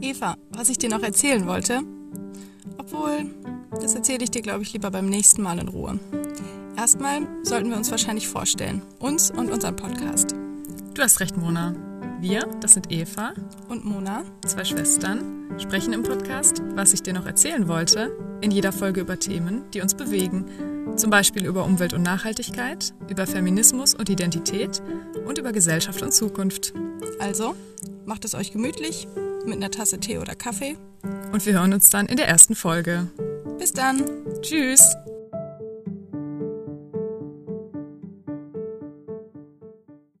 Eva, was ich dir noch erzählen wollte, obwohl, das erzähle ich dir, glaube ich, lieber beim nächsten Mal in Ruhe. Erstmal sollten wir uns wahrscheinlich vorstellen, uns und unseren Podcast. Du hast recht, Mona. Wir, das sind Eva Und Mona, zwei Schwestern, sprechen im Podcast, was ich dir noch erzählen wollte, in jeder Folge über Themen, die uns bewegen. Zum Beispiel über Umwelt und Nachhaltigkeit, über Feminismus und Identität und über Gesellschaft und Zukunft. also macht es euch gemütlich mit einer Tasse Tee oder Kaffee. Und wir hören uns dann in der ersten Folge. Bis dann! Tschüss!